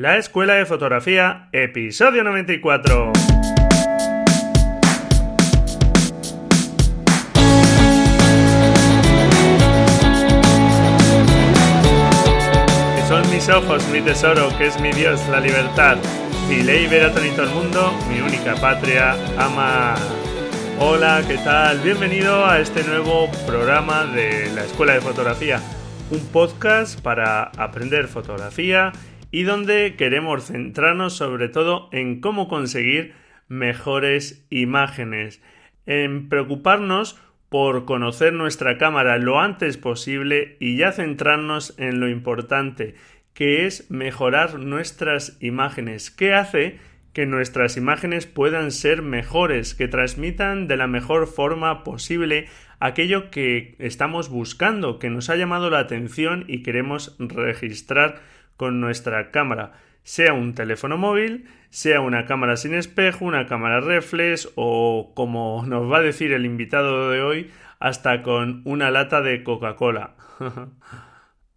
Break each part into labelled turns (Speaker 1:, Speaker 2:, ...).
Speaker 1: La Escuela de Fotografía, episodio 94. Que son mis ojos, mi tesoro, que es mi Dios, la libertad. Y ley verá todo el mundo, mi única patria, ama. Hola, ¿qué tal? Bienvenido a este nuevo programa de la Escuela de Fotografía, un podcast para aprender fotografía y donde queremos centrarnos sobre todo en cómo conseguir mejores imágenes, en preocuparnos por conocer nuestra cámara lo antes posible y ya centrarnos en lo importante, que es mejorar nuestras imágenes. ¿Qué hace que nuestras imágenes puedan ser mejores, que transmitan de la mejor forma posible aquello que estamos buscando, que nos ha llamado la atención y queremos registrar con nuestra cámara, sea un teléfono móvil, sea una cámara sin espejo, una cámara reflex o, como nos va a decir el invitado de hoy, hasta con una lata de Coca-Cola.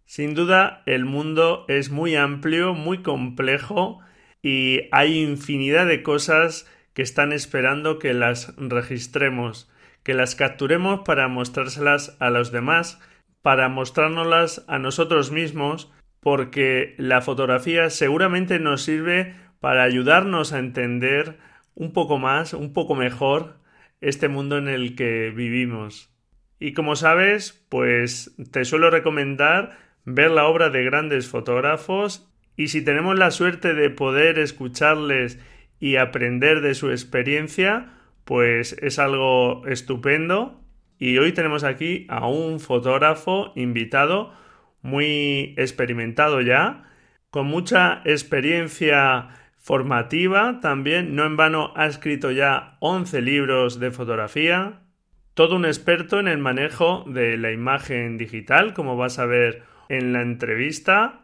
Speaker 1: sin duda, el mundo es muy amplio, muy complejo y hay infinidad de cosas que están esperando que las registremos, que las capturemos para mostrárselas a los demás, para mostrárnoslas a nosotros mismos porque la fotografía seguramente nos sirve para ayudarnos a entender un poco más, un poco mejor este mundo en el que vivimos. Y como sabes, pues te suelo recomendar ver la obra de grandes fotógrafos y si tenemos la suerte de poder escucharles y aprender de su experiencia, pues es algo estupendo. Y hoy tenemos aquí a un fotógrafo invitado muy experimentado ya, con mucha experiencia formativa también, no en vano ha escrito ya 11 libros de fotografía, todo un experto en el manejo de la imagen digital, como vas a ver en la entrevista,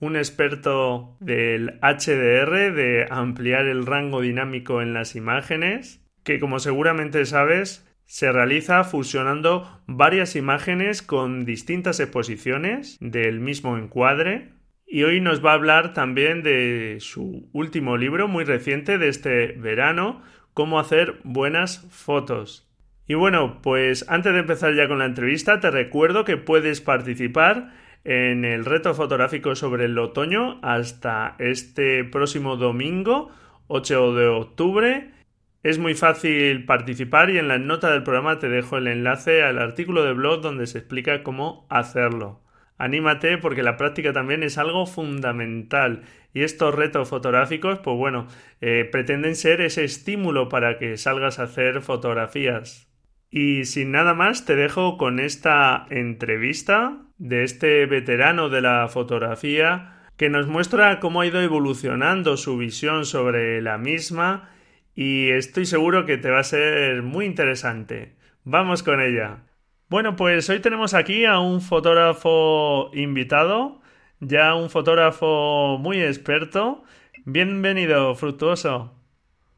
Speaker 1: un experto del HDR, de ampliar el rango dinámico en las imágenes, que como seguramente sabes, se realiza fusionando varias imágenes con distintas exposiciones del mismo encuadre y hoy nos va a hablar también de su último libro muy reciente de este verano, Cómo hacer buenas fotos. Y bueno, pues antes de empezar ya con la entrevista, te recuerdo que puedes participar en el reto fotográfico sobre el otoño hasta este próximo domingo, 8 de octubre es muy fácil participar y en la nota del programa te dejo el enlace al artículo de blog donde se explica cómo hacerlo. Anímate porque la práctica también es algo fundamental y estos retos fotográficos, pues bueno, eh, pretenden ser ese estímulo para que salgas a hacer fotografías. Y sin nada más, te dejo con esta entrevista de este veterano de la fotografía que nos muestra cómo ha ido evolucionando su visión sobre la misma y estoy seguro que te va a ser muy interesante. Vamos con ella. Bueno, pues hoy tenemos aquí a un fotógrafo invitado, ya un fotógrafo muy experto. Bienvenido, Fructuoso.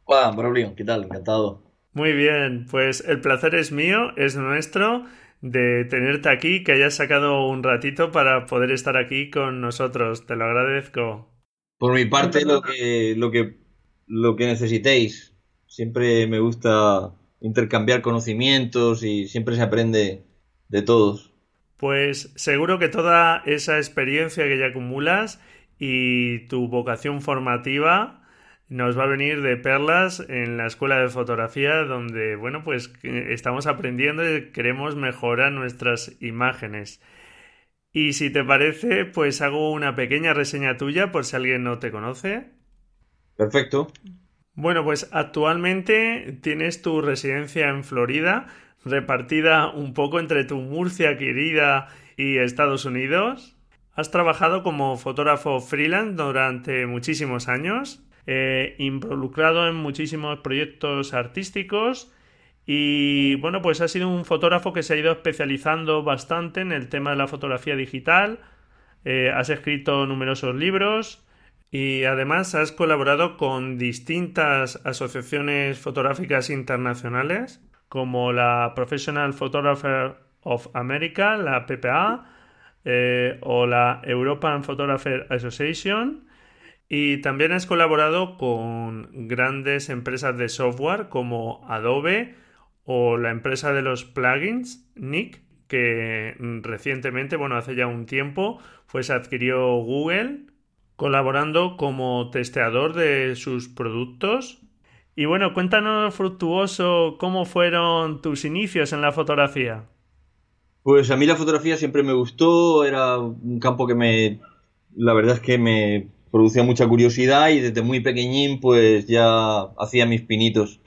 Speaker 2: Hola, Braulio, ¿qué tal? Encantado.
Speaker 1: Muy bien, pues el placer es mío, es nuestro de tenerte aquí, que hayas sacado un ratito para poder estar aquí con nosotros. Te lo agradezco.
Speaker 2: Por mi parte, lo que, lo que, lo que necesitéis. Siempre me gusta intercambiar conocimientos y siempre se aprende de todos.
Speaker 1: Pues seguro que toda esa experiencia que ya acumulas y tu vocación formativa nos va a venir de perlas en la escuela de fotografía donde, bueno, pues estamos aprendiendo y queremos mejorar nuestras imágenes. Y si te parece, pues hago una pequeña reseña tuya por si alguien no te conoce.
Speaker 2: Perfecto.
Speaker 1: Bueno, pues actualmente tienes tu residencia en Florida, repartida un poco entre tu Murcia querida y Estados Unidos. Has trabajado como fotógrafo freelance durante muchísimos años, eh, involucrado en muchísimos proyectos artísticos y bueno, pues has sido un fotógrafo que se ha ido especializando bastante en el tema de la fotografía digital. Eh, has escrito numerosos libros, y además has colaborado con distintas asociaciones fotográficas internacionales como la Professional Photographer of America, la PPA, eh, o la European Photographer Association. Y también has colaborado con grandes empresas de software como Adobe o la empresa de los plugins, Nick, que recientemente, bueno, hace ya un tiempo, pues adquirió Google, colaborando como testeador de sus productos. Y bueno, cuéntanos, Fructuoso, cómo fueron tus inicios en la fotografía.
Speaker 2: Pues a mí la fotografía siempre me gustó, era un campo que me, la verdad es que me producía mucha curiosidad y desde muy pequeñín pues ya hacía mis pinitos.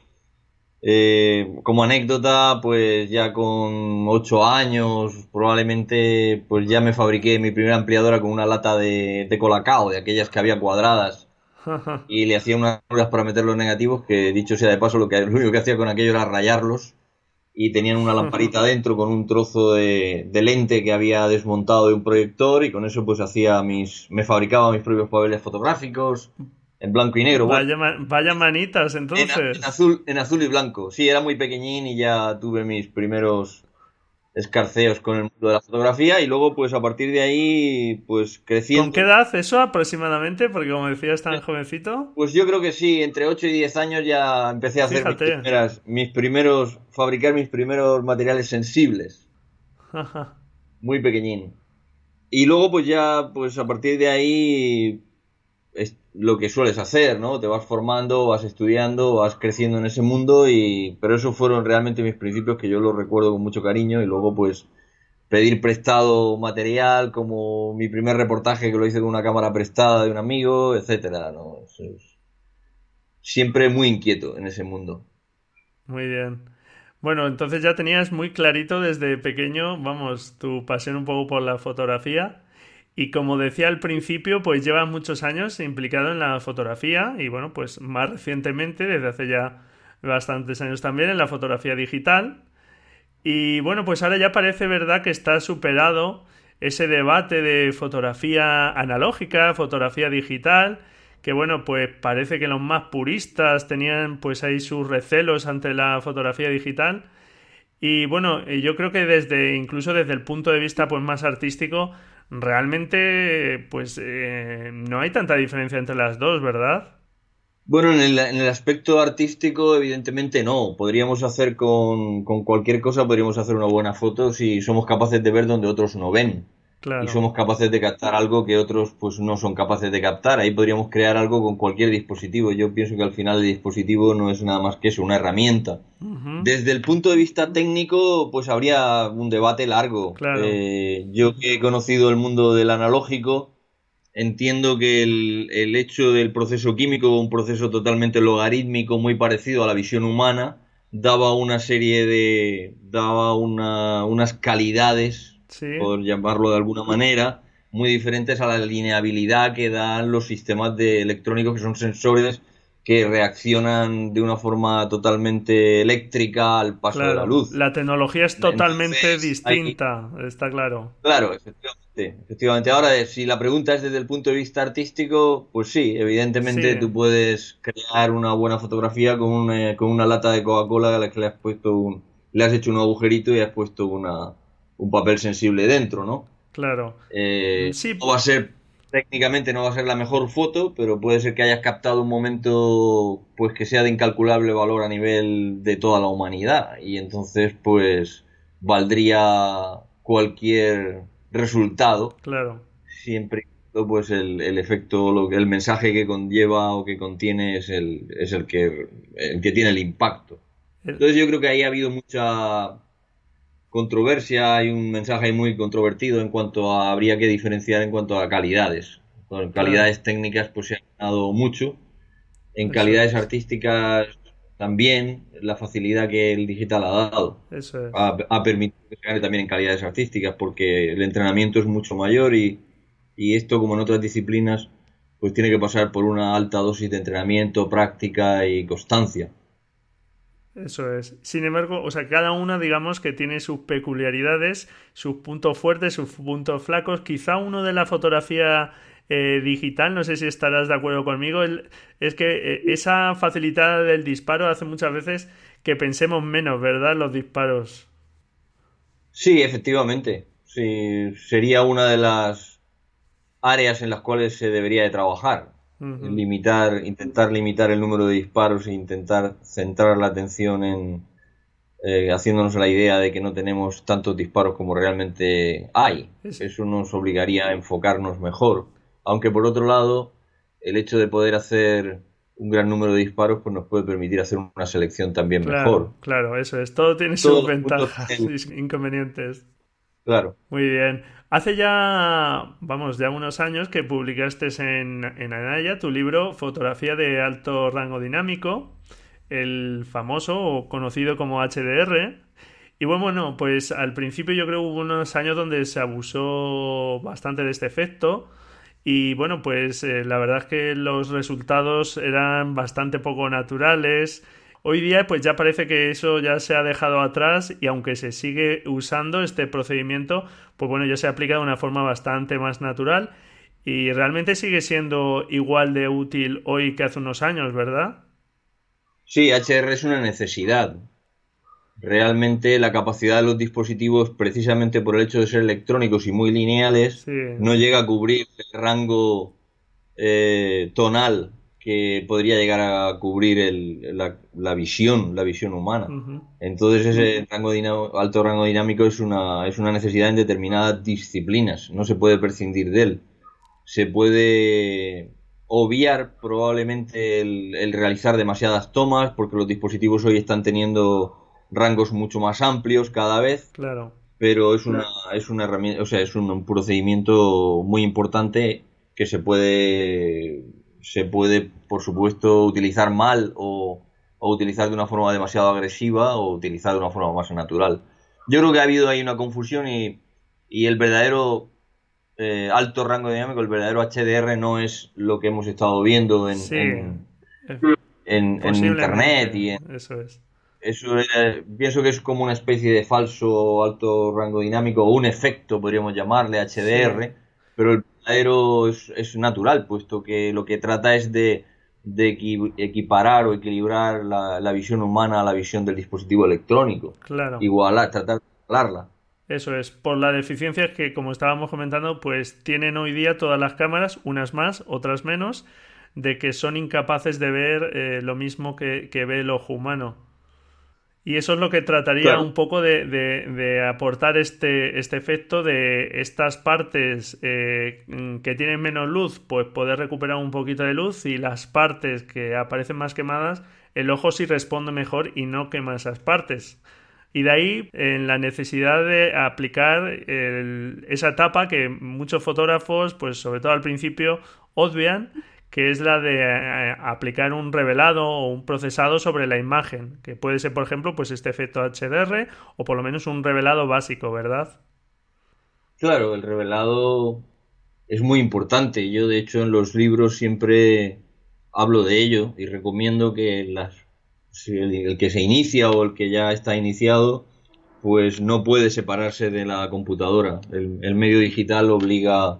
Speaker 2: Eh, como anécdota, pues ya con 8 años probablemente pues ya me fabriqué mi primera ampliadora con una lata de, de colacao, de aquellas que había cuadradas. y le hacía unas ruedas para meter los negativos que dicho sea de paso lo, que, lo único que hacía con aquello era rayarlos y tenían una lamparita dentro con un trozo de, lente que había desmontado de un proyector y con eso pues hacía mis me fabricaba mis propios papeles fotográficos en blanco y negro.
Speaker 1: Vaya, manitas entonces.
Speaker 2: en, azul, en azul y blanco. Sí, era muy pequeñín y ya tuve mis primeros escarceos con el mundo de la fotografía y luego pues a partir de ahí pues creciendo.
Speaker 1: ¿Con qué edad eso aproximadamente? Porque como decías tan jovencito.
Speaker 2: Pues yo creo que sí, entre 8 y 10 años ya empecé a hacer mis, primeras, mis primeros, fabricar mis primeros materiales sensibles. Muy pequeñín. Y luego pues ya pues a partir de ahí lo que sueles hacer, ¿no? Te vas formando, vas estudiando, vas creciendo en ese mundo y pero esos fueron realmente mis principios que yo los recuerdo con mucho cariño y luego pues pedir prestado material como mi primer reportaje que lo hice con una cámara prestada de un amigo, etcétera, ¿no? Siempre muy inquieto en ese mundo.
Speaker 1: Muy bien. Bueno, entonces ya tenías muy clarito desde pequeño, vamos, tu pasión un poco por la fotografía. Y como decía al principio, pues lleva muchos años implicado en la fotografía y bueno, pues más recientemente, desde hace ya bastantes años también, en la fotografía digital. Y bueno, pues ahora ya parece verdad que está superado ese debate de fotografía analógica, fotografía digital, que bueno, pues parece que los más puristas tenían pues ahí sus recelos ante la fotografía digital. Y bueno, yo creo que desde, incluso desde el punto de vista pues más artístico, realmente pues eh, no hay tanta diferencia entre las dos, ¿verdad?
Speaker 2: Bueno, en el, aspecto artístico, evidentemente no. Podríamos hacer con, con, cualquier cosa, podríamos hacer una buena foto si somos capaces de ver donde otros no ven y somos capaces de captar algo que otros pues no son capaces de captar. Ahí podríamos crear algo con cualquier dispositivo. Yo pienso que al final el dispositivo no es nada más que eso, una herramienta. Desde el punto de vista técnico, pues habría un debate largo. Eh, yo que he conocido el mundo del analógico, entiendo que el, el hecho del proceso químico, un proceso totalmente logarítmico, muy parecido a la visión humana, daba una serie de. daba una, unas calidades por llamarlo de alguna manera, muy diferentes a la lineabilidad que dan los sistemas de electrónicos que son sensores que reaccionan de una forma totalmente eléctrica al paso de la luz.
Speaker 1: La tecnología es totalmente distinta, está claro.
Speaker 2: Claro, efectivamente, efectivamente. Ahora, si la pregunta es desde el punto de vista artístico, pues sí, evidentemente tú puedes crear una buena fotografía con una, con una lata de Coca-Cola a la que le has puesto un, le has hecho un agujerito y has puesto una, un papel sensible dentro, ¿no?
Speaker 1: Claro.
Speaker 2: Eh, sí. No va a ser, técnicamente no va a ser la mejor foto, pero puede ser que hayas captado un momento pues que sea de incalculable valor a nivel de toda la humanidad y entonces pues valdría cualquier resultado.
Speaker 1: Claro.
Speaker 2: Siempre pues el, el efecto, lo, el mensaje que conlleva o que contiene es el, es el que, el que tiene el impacto. Entonces yo creo que ahí ha habido mucha controversia, hay un mensaje muy controvertido en cuanto a habría que diferenciar en cuanto a calidades. Con calidades técnicas pues se ha ganado mucho, en calidades artísticas también la facilidad que el digital ha dado ha, permitido que se gane también en calidades artísticas porque el entrenamiento es mucho mayor y, y esto como en otras disciplinas pues tiene que pasar por una alta dosis de entrenamiento, práctica y constancia.
Speaker 1: Eso es. Sin embargo, o sea, cada una, digamos, que tiene sus peculiaridades, sus puntos fuertes, sus puntos flacos. Quizá uno de la fotografía eh, digital, no sé si estarás de acuerdo conmigo, es que eh, esa facilidad del disparo hace muchas veces que pensemos menos, ¿verdad? Los disparos.
Speaker 2: Sí, efectivamente. Sí, sería una de las áreas en las cuales se debería de trabajar. Limitar, intentar limitar el número de disparos e intentar centrar la atención en eh, haciéndonos la idea de que no tenemos tantos disparos como realmente hay. Eso nos obligaría a enfocarnos mejor. Aunque por otro lado, el hecho de poder hacer un gran número de disparos pues nos puede permitir hacer una selección también mejor.
Speaker 1: Claro, eso es. Todo tiene sus ventajas y inconvenientes.
Speaker 2: Claro.
Speaker 1: Muy bien. Hace ya, vamos, ya unos años que publicaste en, Anaya tu libro Fotografía de alto rango dinámico, el famoso o conocido como HDR. Y bueno, pues al principio yo creo hubo unos años donde se abusó bastante de este efecto. Y bueno, pues eh, la verdad es que los resultados eran bastante poco naturales. Hoy día pues ya parece que eso ya se ha dejado atrás y aunque se sigue usando este procedimiento, pues bueno, ya se aplica de una forma bastante más natural y realmente sigue siendo igual de útil hoy que hace unos años, ¿verdad?
Speaker 2: Sí, HR es una necesidad. Realmente la capacidad de los dispositivos, precisamente por el hecho de ser electrónicos y muy lineales, no llega a cubrir el rango eh, tonal que podría llegar a cubrir el, la, visión, la visión humana. Entonces ese rango alto rango dinámico es una, es una necesidad en determinadas disciplinas, no se puede prescindir de él. Se puede obviar probablemente el, realizar demasiadas tomas porque los dispositivos hoy están teniendo rangos mucho más amplios cada vez.
Speaker 1: Claro.
Speaker 2: Pero es una, es una herramienta, o sea, es un procedimiento muy importante que se puede se puede, por supuesto, utilizar mal o, utilizar de una forma demasiado agresiva o utilizar de una forma más natural. Yo creo que ha habido ahí una confusión y, el verdadero eh, alto rango dinámico, el verdadero HDR no es lo que hemos estado viendo en, en, internet y
Speaker 1: eso es.
Speaker 2: Eso pienso que es como una especie de falso alto rango dinámico o un efecto, podríamos llamarle HDR, pero el es, natural, puesto que lo que trata es de, equiparar o equilibrar la, visión humana a la visión del dispositivo electrónico.
Speaker 1: Claro.
Speaker 2: Igualar, tratar de igualarla.
Speaker 1: Eso es, por las deficiencias que, como estábamos comentando, pues tienen hoy día todas las cámaras, unas más, otras menos, de que son incapaces de ver eh, lo mismo que, que ve el ojo humano. Y eso es lo que trataría un poco de, aportar este, este, efecto de estas partes eh, que tienen menos luz, pues poder recuperar un poquito de luz y las partes que aparecen más quemadas, el ojo sí responde mejor y no quema esas partes. Y de ahí en la necesidad de aplicar esa etapa que muchos fotógrafos, pues sobre todo al principio, obvian que es la de eh, aplicar un revelado o un procesado sobre la imagen, que puede ser, por ejemplo, pues este efecto HDR o por lo menos un revelado básico, ¿verdad?
Speaker 2: Claro, el revelado es muy importante. Yo, de hecho, en los libros siempre hablo de ello y recomiendo que las, el, que se inicia o el que ya está iniciado, pues no puede separarse de la computadora. El medio digital obliga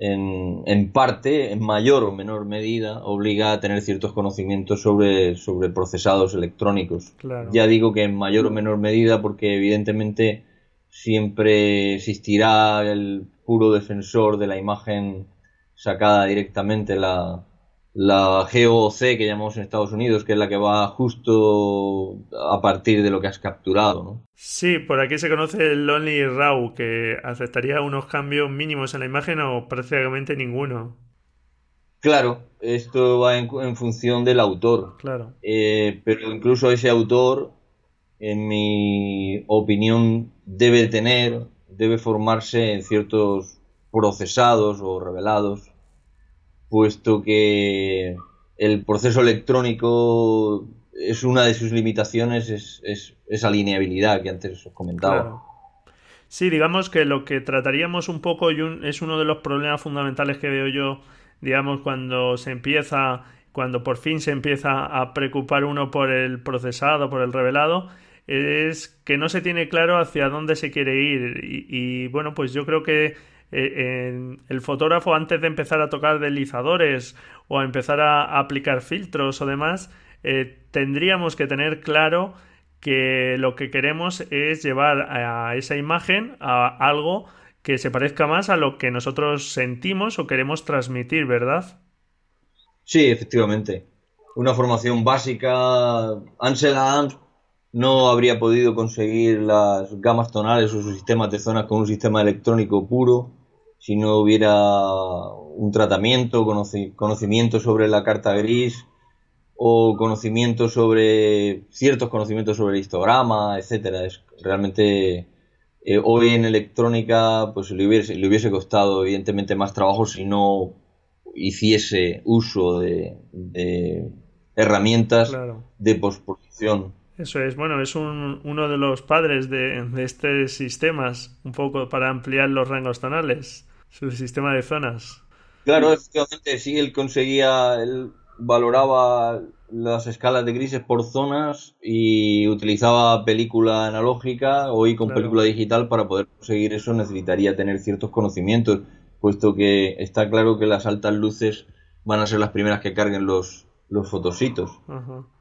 Speaker 2: en, en, parte, en mayor o menor medida, obliga a tener ciertos conocimientos sobre, sobre procesados electrónicos. Ya digo que en mayor o menor medida porque evidentemente siempre existirá el puro defensor de la imagen sacada directamente la, la GOC que llamamos en Estados Unidos, que es la que va justo a partir de lo que has capturado, ¿no?
Speaker 1: Sí, por aquí se conoce el Only RAW, que aceptaría unos cambios mínimos en la imagen o prácticamente ninguno.
Speaker 2: Claro, esto va en, función del autor.
Speaker 1: Claro.
Speaker 2: Eh, pero incluso ese autor, en mi opinión, debe tener, debe formarse en ciertos procesados o revelados puesto que el proceso electrónico es una de sus limitaciones, es, esa lineabilidad que antes os comentaba.
Speaker 1: Sí, digamos que lo que trataríamos un poco y es uno de los problemas fundamentales que veo yo, digamos, cuando se empieza, cuando por fin se empieza a preocupar uno por el procesado, por el revelado, es que no se tiene claro hacia dónde se quiere ir. y bueno, pues yo creo que eh, el fotógrafo antes de empezar a tocar deslizadores o a empezar a, aplicar filtros o demás, eh, tendríamos que tener claro que lo que queremos es llevar a esa imagen a algo que se parezca más a lo que nosotros sentimos o queremos transmitir, ¿verdad?
Speaker 2: Sí, efectivamente. Una formación básica. Ansel Adams no habría podido conseguir las gamas tonales o sus sistemas de zonas con un sistema electrónico puro si no hubiera un tratamiento, conocimiento sobre la carta gris o conocimiento sobre ciertos conocimientos sobre el histograma, etcétera. Es realmente eh, hoy en electrónica pues le hubiese, le hubiese costado evidentemente más trabajo si no hiciese uso de, herramientas de postproducción
Speaker 1: eso es, bueno, es un, uno de los padres de, de estos sistemas, un poco para ampliar los rangos tonales, su sistema de zonas.
Speaker 2: Claro, efectivamente, sí, él conseguía, él valoraba las escalas de grises por zonas y utilizaba película analógica, hoy con película digital, para poder conseguir eso necesitaría tener ciertos conocimientos, puesto que está claro que las altas luces van a ser las primeras que carguen los, los fotositos,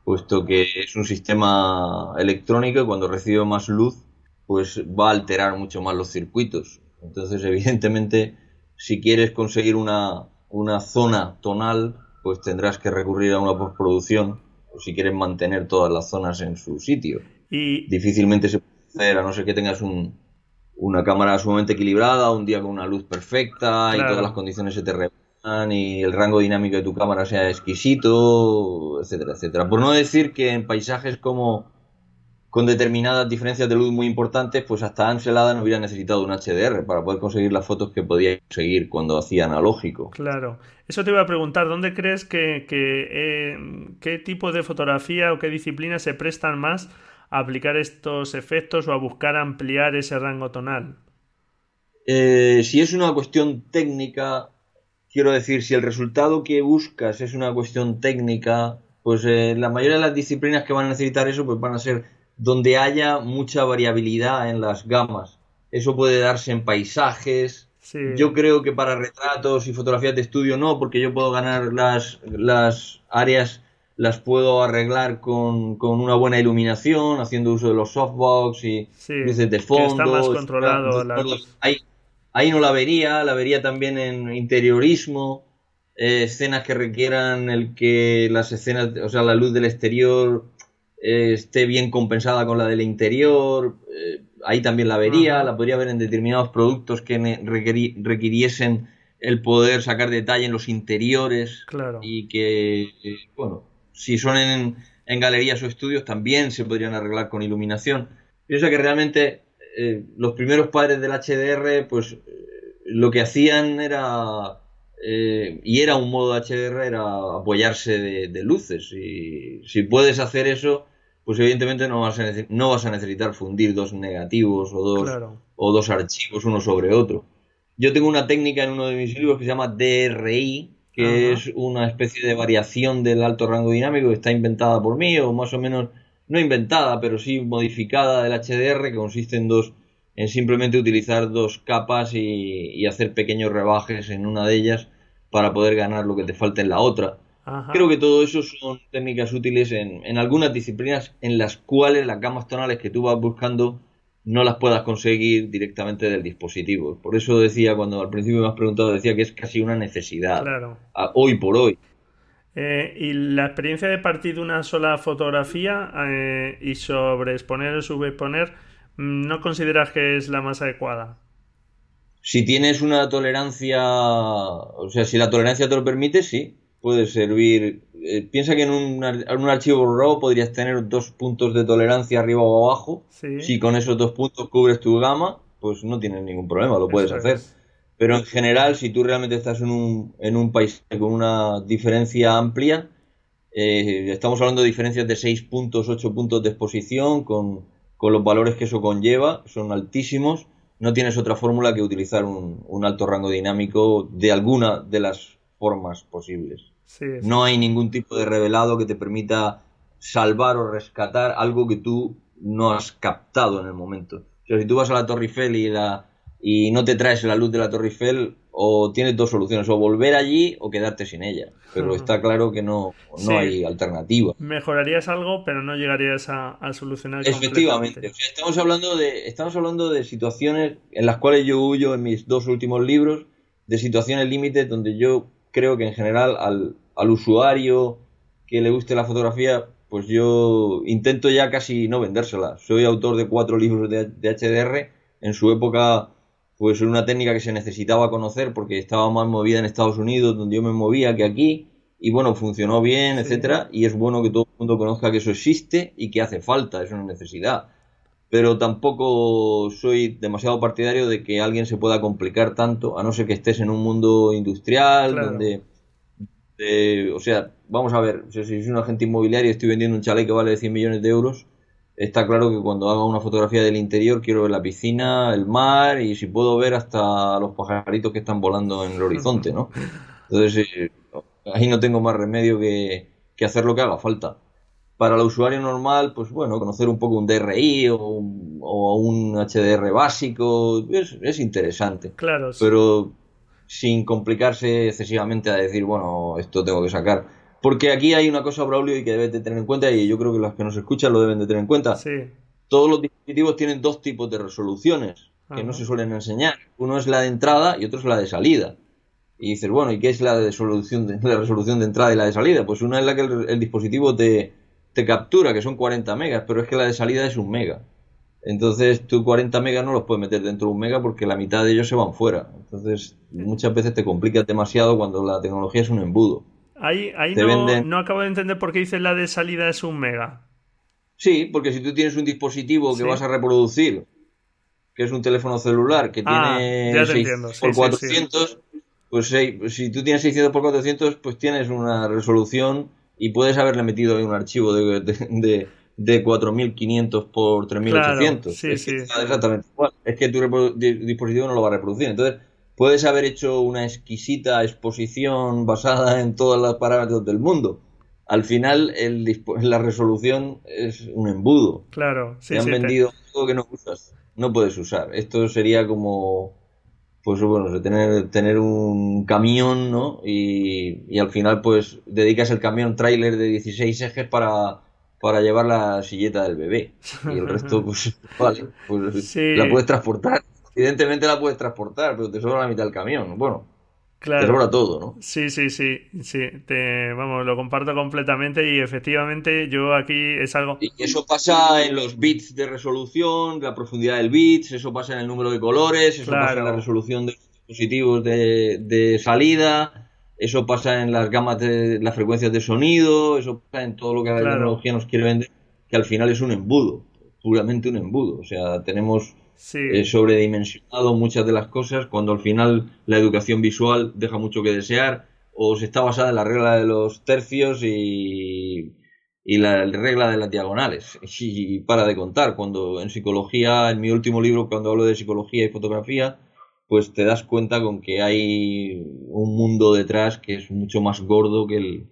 Speaker 2: puesto que es un sistema electrónico y cuando recibe más luz, pues va a alterar mucho más los circuitos. Entonces, evidentemente, si quieres conseguir una, una zona tonal, pues tendrás que recurrir a una postproducción, o si quieres mantener todas las zonas en su sitio. Y... Difícilmente se puede hacer, a no ser que tengas un, una cámara sumamente equilibrada, un día con una luz perfecta y todas las condiciones se te y el rango dinámico de tu cámara sea exquisito, etcétera, etcétera. Por no decir que en paisajes como con determinadas diferencias de luz muy importantes, pues hasta Ansel no hubiera necesitado un HDR para poder conseguir las fotos que podía conseguir cuando hacía analógico.
Speaker 1: Claro. Eso te iba a preguntar, ¿dónde crees que, eh, qué tipo de fotografía o qué disciplinas se prestan más a aplicar estos efectos o a buscar ampliar ese rango tonal?
Speaker 2: Eh, si es una cuestión técnica, Quiero decir, si el resultado que buscas es una cuestión técnica, pues eh, la mayoría de las disciplinas que van a necesitar eso pues van a ser donde haya mucha variabilidad en las gamas. Eso puede darse en paisajes. Yo creo que para retratos y fotografías de estudio no, porque yo puedo ganar las, las áreas, las puedo arreglar con, una buena iluminación, haciendo uso de los softbox y luces de fondo. está
Speaker 1: más controlado. La...
Speaker 2: Ahí no la vería, la vería también en interiorismo, eh, escenas que requieran el que las escenas, o sea, la luz del exterior eh, esté bien compensada con la del interior. Eh, ahí también la vería, la podría ver en determinados productos que requiriesen el poder sacar detalle en los interiores
Speaker 1: claro.
Speaker 2: y que, bueno, si son en, en galerías o estudios también se podrían arreglar con iluminación. Pienso que realmente eh, los primeros padres del HDR, pues eh, lo que hacían era, eh, y era un modo HDR, era apoyarse de, luces. Y si puedes hacer eso, pues evidentemente no vas a, no vas a necesitar fundir dos negativos o dos, o dos archivos uno sobre otro. Yo tengo una técnica en uno de mis libros que se llama DRI, que es una especie de variación del alto rango dinámico que está inventada por mí, o más o menos no inventada, pero sí modificada del HDR, que consiste en dos en simplemente utilizar dos capas y, hacer pequeños rebajes en una de ellas para poder ganar lo que te falta en la otra. Creo que todo eso son técnicas útiles en, en, algunas disciplinas en las cuales las gamas tonales que tú vas buscando no las puedas conseguir directamente del dispositivo. Por eso decía, cuando al principio me has preguntado, decía que es casi una necesidad. hoy por hoy.
Speaker 1: Eh, y la experiencia de partir de una sola fotografía eh, y sobreexponer o subexponer, mm, ¿no consideras que es la más adecuada?
Speaker 2: Si tienes una tolerancia, o sea, si la tolerancia te lo permite, sí, puede servir. Eh, piensa que en un, archivo RAW podrías tener dos puntos de tolerancia arriba o abajo. Si con esos dos puntos cubres tu gama, pues no tienes ningún problema, lo puedes hacer. Pero en general, si tú realmente estás en un, en un país con una diferencia amplia, eh, estamos hablando de diferencias de 6 puntos, 8 puntos de exposición, con, los valores que eso conlleva, son altísimos. No tienes otra fórmula que utilizar un, alto rango dinámico de alguna de las formas posibles. No hay ningún tipo de revelado que te permita salvar o rescatar algo que tú no has captado en el momento. O sea, si tú vas a la Torre Eiffel y la, y no te traes la luz de la Torre Eiffel, o tienes dos soluciones, o volver allí o quedarte sin ella. Pero está claro que no, no hay alternativa.
Speaker 1: Mejorarías algo, pero no llegarías a, solucionar
Speaker 2: Efectivamente. estamos, hablando de, estamos hablando de situaciones en las cuales yo huyo en mis dos últimos libros, de situaciones límites donde yo creo que en general al, al usuario que le guste la fotografía, pues yo intento ya casi no vendérsela. Soy autor de cuatro libros de, HDR. En su época, pues era una técnica que se necesitaba conocer porque estaba más movida en Estados Unidos, donde yo me movía, que aquí. Y bueno, funcionó bien, etcétera. Y es bueno que todo el mundo conozca que eso existe y que hace falta, es una necesidad. Pero tampoco soy demasiado partidario de que alguien se pueda complicar tanto, a no ser que estés en un mundo industrial, donde o sea, vamos a ver, si soy un agente inmobiliario y estoy vendiendo un chalet que vale 100 millones de euros, está claro que cuando haga una fotografía del interior quiero ver la piscina, el mar y si puedo ver hasta los pajaritos que están volando en el horizonte, ¿no? Entonces, eh, ahí no tengo más remedio que, hacer lo que haga falta. Para el usuario normal, pues bueno, conocer un poco un DRI o, un HDR básico es, es interesante.
Speaker 1: Claro.
Speaker 2: Pero sin complicarse excesivamente a decir, bueno, esto tengo que sacar. Porque aquí hay una cosa, Braulio, y que debes de tener en cuenta, y yo creo que los que nos escuchan lo deben de tener en cuenta.
Speaker 1: Sí.
Speaker 2: Todos los dispositivos tienen dos tipos de resoluciones que no se suelen enseñar. Uno es la de entrada y otro es la de salida. Y dices, bueno, ¿y qué es la, de resolución de, la resolución de entrada y la de salida? Pues una es la que el, dispositivo te, te captura, que son 40 megas, pero es que la de salida es un mega. Entonces tú 40 megas no los puedes meter dentro de un mega porque la mitad de ellos se van fuera. Entonces muchas veces te complica demasiado cuando la tecnología es un embudo.
Speaker 1: Ahí, ahí no, no, acabo de entender por qué dices la de salida es un mega.
Speaker 2: Sí, porque si tú tienes un dispositivo que vas a reproducir, que es un teléfono celular que
Speaker 1: ah,
Speaker 2: tiene 600 por 400, pues si tú tienes 600 por 400, pues tienes una resolución y puedes haberle metido ahí un archivo de de 4.500 por 3.800.
Speaker 1: es
Speaker 2: exactamente igual. Es que tu dispositivo no lo va a reproducir. Entonces, puedes haber hecho una exquisita exposición basada en todos los parámetros del mundo. Al final, el, la resolución es un embudo.
Speaker 1: Claro,
Speaker 2: sí, Te han vendido algo que no usas. No puedes usar. Esto sería como pues bueno, tener, tener un camión, ¿no? Y, y, al final, pues dedicas el camión trailer de 16 ejes para, para llevar la silleta del bebé. Y el resto, pues, vale, pues la puedes transportar. Evidentemente la puedes transportar, pero te sobra la mitad del camión. Bueno, claro. te sobra todo, ¿no?
Speaker 1: Sí, sí, sí, sí. Te, vamos, lo comparto completamente y efectivamente yo aquí es algo...
Speaker 2: Y eso pasa en los bits de resolución, la profundidad del bits, eso pasa en el número de colores, eso pasa en la resolución de los dispositivos de, de salida eso pasa en las gamas de las frecuencias de sonido, eso pasa en todo lo que la tecnología nos quiere vender, que al final es un embudo, puramente un embudo. O sea, tenemos eh, sobredimensionado muchas de las cosas cuando al final la educación visual deja mucho que desear o se está basada en la regla de los tercios y, y la regla de las diagonales. Y para de contar, cuando en psicología, en mi último libro, cuando hablo de psicología y fotografía, pues te das cuenta con que hay un mundo detrás que es mucho más gordo que el,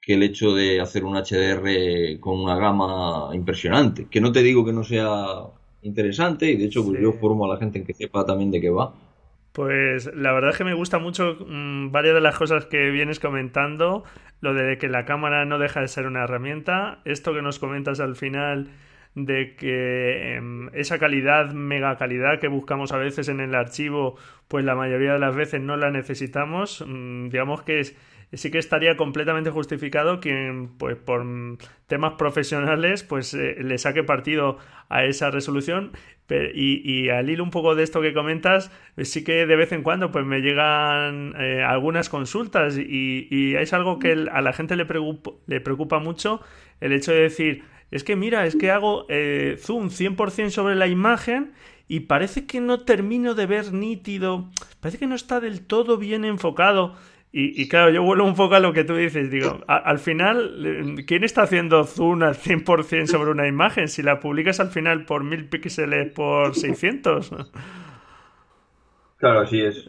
Speaker 2: que el hecho de hacer un HDR con una gama impresionante. Que no te digo que no sea interesante y de hecho pues yo formo a la gente en que sepa también de qué va.
Speaker 1: Pues la verdad es que me gusta mucho mm, varias de las cosas que vienes comentando, lo de que la cámara no deja de ser una herramienta, esto que nos comentas al final de que em, esa calidad, mega calidad que buscamos a veces en el archivo, pues la mayoría de las veces no la necesitamos. Mm, digamos que sí que estaría completamente justificado quien, pues por temas profesionales, pues eh, le saque partido a esa resolución. y, al hilo un poco de esto que comentas, pues sí que de vez en cuando pues me llegan eh, algunas consultas y, y, es algo que a la gente le le preocupa mucho el hecho de decir, es que mira, es que hago eh, zoom 100% sobre la imagen y parece que no termino de ver nítido, parece que no está del todo bien enfocado. Y, claro, yo vuelvo un poco a lo que tú dices, digo, al final, eh, ¿quién está haciendo zoom al 100% sobre una imagen si la publicas al final por 1000 píxeles por 600?
Speaker 2: Claro, así es.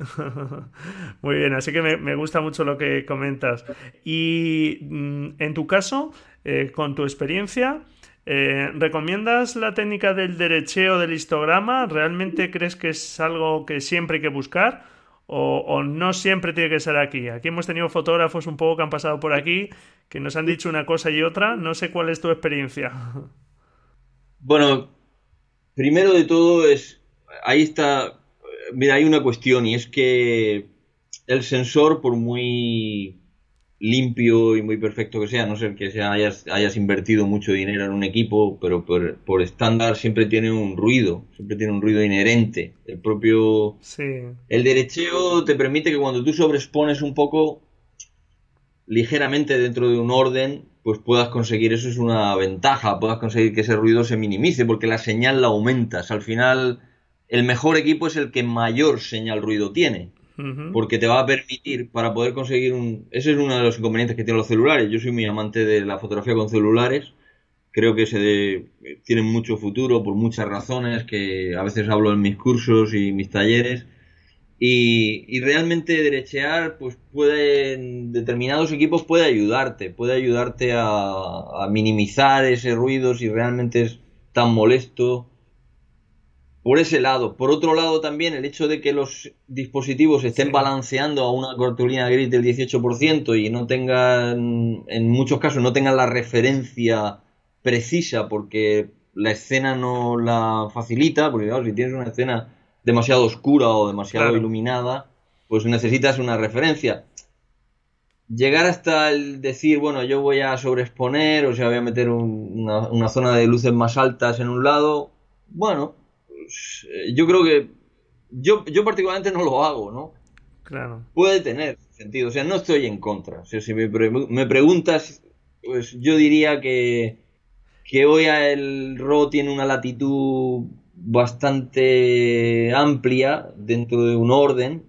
Speaker 1: Muy bien, así que me, gusta mucho lo que comentas. Y mm, en tu caso, eh, con tu experiencia, eh, ¿Recomiendas la técnica del derecheo del histograma? ¿Realmente crees que es algo que siempre hay que buscar? O, no siempre tiene que ser aquí? Aquí hemos tenido fotógrafos un poco que han pasado por aquí, que nos han dicho una cosa y otra. No sé cuál es tu experiencia.
Speaker 2: Bueno, primero de todo es, ahí está, mira, hay una cuestión y es que el sensor, por muy limpio y muy perfecto que sea, no sé que sea, hayas, hayas invertido mucho dinero en un equipo, pero por, estándar siempre tiene un ruido, siempre tiene un ruido inherente. El propio...
Speaker 1: Sí.
Speaker 2: El derecheo te permite que cuando tú sobreexpones un poco ligeramente dentro de un orden, pues puedas conseguir, eso es una ventaja, puedas conseguir que ese ruido se minimice, porque la señal la aumentas. Al final, el mejor equipo es el que mayor señal ruido tiene porque te va a permitir para poder conseguir un... Ese es uno de los inconvenientes que tienen los celulares. Yo soy muy amante de la fotografía con celulares. Creo que se de... tienen mucho futuro por muchas razones que a veces hablo en mis cursos y mis talleres. Y, realmente derechear, pues puede, determinados equipos puede ayudarte, puede ayudarte a minimizar ese ruido si realmente es tan molesto por ese lado. Por otro lado, también el hecho de que los dispositivos estén balanceando a una cartulina gris del 18% y no tengan, en muchos casos, no tengan la referencia precisa porque la escena no la facilita, porque claro, si tienes una escena demasiado oscura o demasiado iluminada, pues necesitas una referencia. Llegar hasta el decir, bueno, yo voy a sobreexponer, o sea, voy a meter una, una zona de luces más altas en un lado, bueno, yo creo que yo, yo particularmente no lo hago, ¿no?
Speaker 1: Claro.
Speaker 2: Puede tener sentido, o sea, no estoy en contra. O sea, si me, me preguntas, pues yo diría que, que hoy el RAW tiene una latitud bastante amplia dentro de un orden.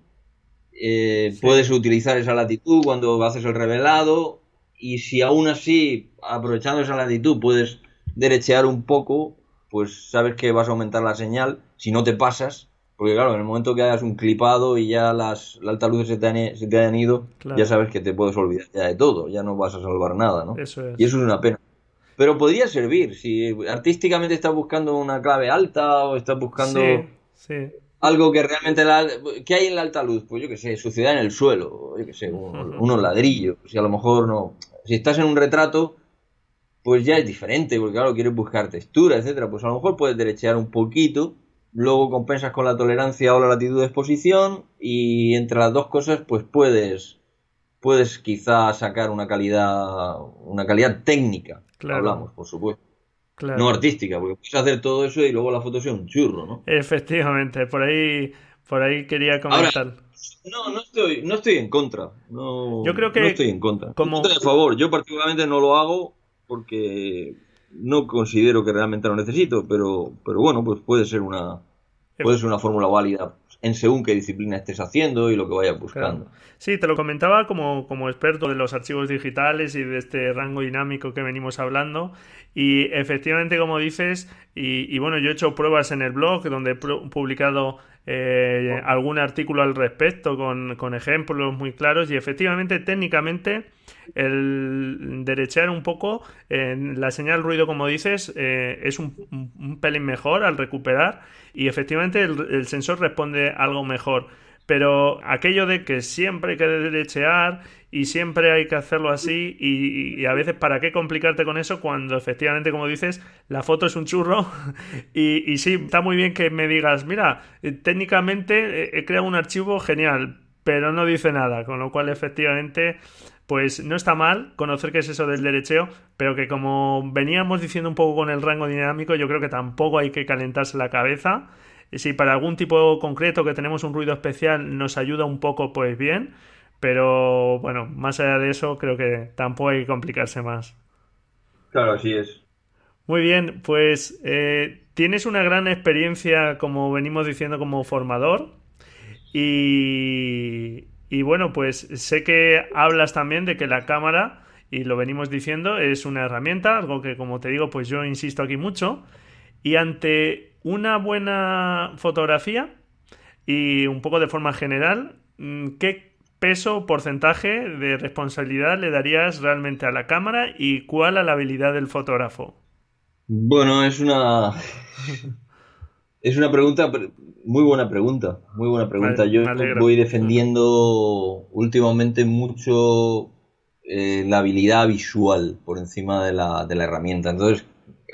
Speaker 2: Eh, puedes utilizar esa latitud cuando haces el revelado y si aún así, aprovechando esa latitud, puedes derechear un poco, pues sabes que vas a aumentar la señal si no te pasas. Porque claro, en el momento que hagas un clipado y ya las, altas luces se te, se te hayan ido, ya sabes que te puedes olvidar ya de todo, ya no vas a salvar nada, ¿no?
Speaker 1: Eso es.
Speaker 2: Y eso es una pena. Pero podría servir, si artísticamente estás buscando una clave alta o estás buscando algo que realmente... La, ¿Qué hay en la alta luz? Pues yo qué sé, suciedad en el suelo, yo qué sé, unos ladrillos. Si a lo mejor no... Si estás en un retrato, pues ya es diferente, porque claro, quieres buscar textura, etcétera, pues a lo mejor puedes derechear un poquito, luego compensas con la tolerancia o la latitud de exposición y entre las dos cosas pues puedes puedes quizá sacar una calidad una calidad técnica, claro. hablamos, por supuesto. No artística, porque puedes hacer todo eso y luego la foto sea un churro, ¿no?
Speaker 1: Efectivamente, por ahí por ahí quería comentar.
Speaker 2: no, no estoy, no estoy en contra. No,
Speaker 1: yo creo que
Speaker 2: no estoy en contra. Como... Estoy a favor. Yo particularmente no lo hago porque no considero que realmente lo necesito, pero, pero bueno, pues puede ser una puede ser una fórmula válida en según qué disciplina estés haciendo y lo que vayas buscando.
Speaker 1: Sí, te lo comentaba como, como experto de los archivos digitales y de este rango dinámico que venimos hablando. Y efectivamente, como dices, y, y bueno, yo he hecho pruebas en el blog donde he publicado eh, algún artículo al respecto con, con, ejemplos muy claros y efectivamente técnicamente el derechear un poco en la señal ruido como dices eh, es un, un, pelín mejor al recuperar y efectivamente el sensor responde algo mejor. Pero aquello de que siempre hay que derechear y siempre hay que hacerlo así y, a veces para qué complicarte con eso cuando efectivamente como dices la foto es un churro y, y sí está muy bien que me digas mira eh, técnicamente he creado un archivo genial pero no dice nada con lo cual efectivamente pues no está mal conocer qué es eso del derecheo, pero que como veníamos diciendo un poco con el rango dinámico, yo creo que tampoco hay que calentarse la cabeza si para algún tipo concreto que tenemos un ruido especial nos ayuda un poco, pues bien. Pero bueno, más allá de eso, creo que tampoco hay que complicarse más.
Speaker 2: Claro, así es.
Speaker 1: Muy bien, pues eh, tienes una gran experiencia, como venimos diciendo, como formador. Y, y bueno, pues sé que hablas también de que la cámara, y lo venimos diciendo, es una herramienta, algo que como te digo, pues yo insisto aquí mucho. Y ante una buena fotografía y un poco de forma general, mm, ¿qué peso o porcentaje de responsabilidad le darías realmente a la cámara y cuál a la habilidad del fotógrafo?
Speaker 2: Bueno, es una es una pregunta muy buena pregunta, muy buena pregunta. Yo voy defendiendo últimamente mucho eh, la habilidad visual por encima de la, de la herramienta. Entonces,